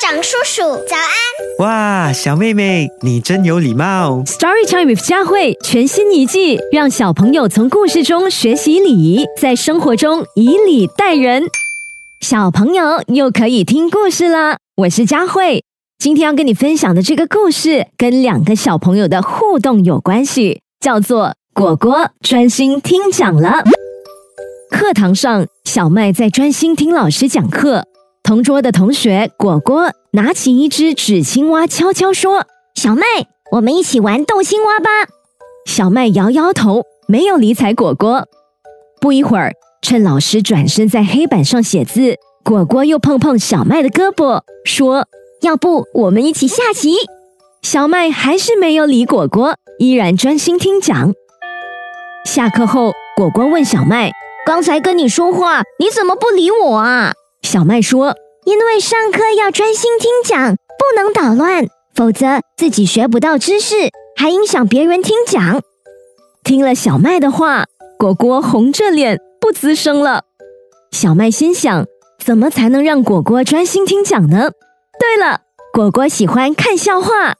长叔叔，早安！哇，小妹妹，你真有礼貌。Story Time with 佳慧全新一季，让小朋友从故事中学习礼仪，在生活中以礼待人。小朋友又可以听故事啦。我是佳慧，今天要跟你分享的这个故事跟两个小朋友的互动有关系，叫做“果果专心听讲了”。课堂上，小麦在专心听老师讲课。同桌的同学果果拿起一只纸青蛙，悄悄说：“小麦，我们一起玩斗青蛙吧。”小麦摇摇头，没有理睬果果。不一会儿，趁老师转身在黑板上写字，果果又碰碰小麦的胳膊，说：“要不我们一起下棋？”小麦还是没有理果果，依然专心听讲。下课后，果果问小麦：“刚才跟你说话，你怎么不理我啊？”小麦说：“因为上课要专心听讲，不能捣乱，否则自己学不到知识，还影响别人听讲。”听了小麦的话，果果红着脸不吱声了。小麦心想：怎么才能让果果专心听讲呢？对了，果果喜欢看笑话。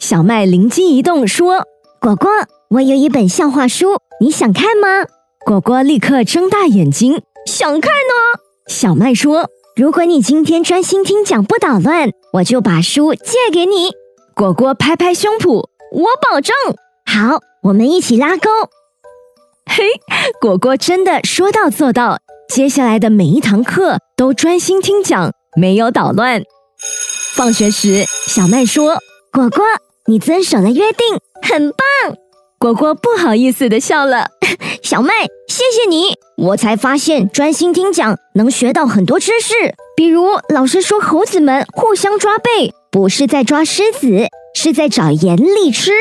小麦灵机一动说：“果果，我有一本笑话书，你想看吗？”果果立刻睁大眼睛：“想看呢。”小麦说：“如果你今天专心听讲不捣乱，我就把书借给你。”果果拍拍胸脯：“我保证。”好，我们一起拉钩。嘿，果果真的说到做到。接下来的每一堂课都专心听讲，没有捣乱。放学时，小麦说：“果果，你遵守了约定，很棒。”果果不好意思的笑了。小麦，谢谢你，我才发现专心听讲能学到很多知识。比如老师说猴子们互相抓背，不是在抓狮子，是在找盐粒吃。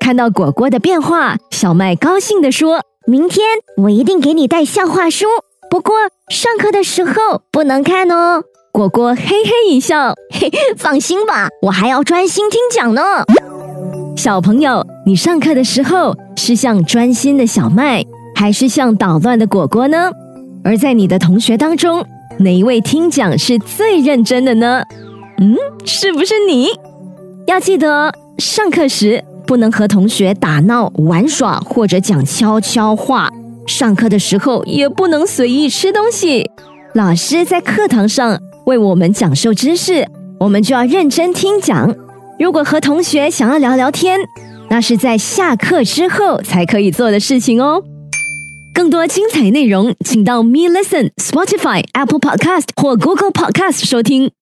看到果果的变化，小麦高兴地说：“明天我一定给你带笑话书，不过上课的时候不能看哦。”果果嘿嘿一笑：“嘿，放心吧，我还要专心听讲呢。”小朋友，你上课的时候是像专心的小麦，还是像捣乱的果果呢？而在你的同学当中，哪一位听讲是最认真的呢？嗯，是不是你？要记得，上课时不能和同学打闹、玩耍或者讲悄悄话。上课的时候也不能随意吃东西。老师在课堂上为我们讲授知识，我们就要认真听讲。如果和同学想要聊聊天，那是在下课之后才可以做的事情哦。更多精彩内容，请到 Me Listen、Spotify、Apple Podcast 或 Google Podcast 收听。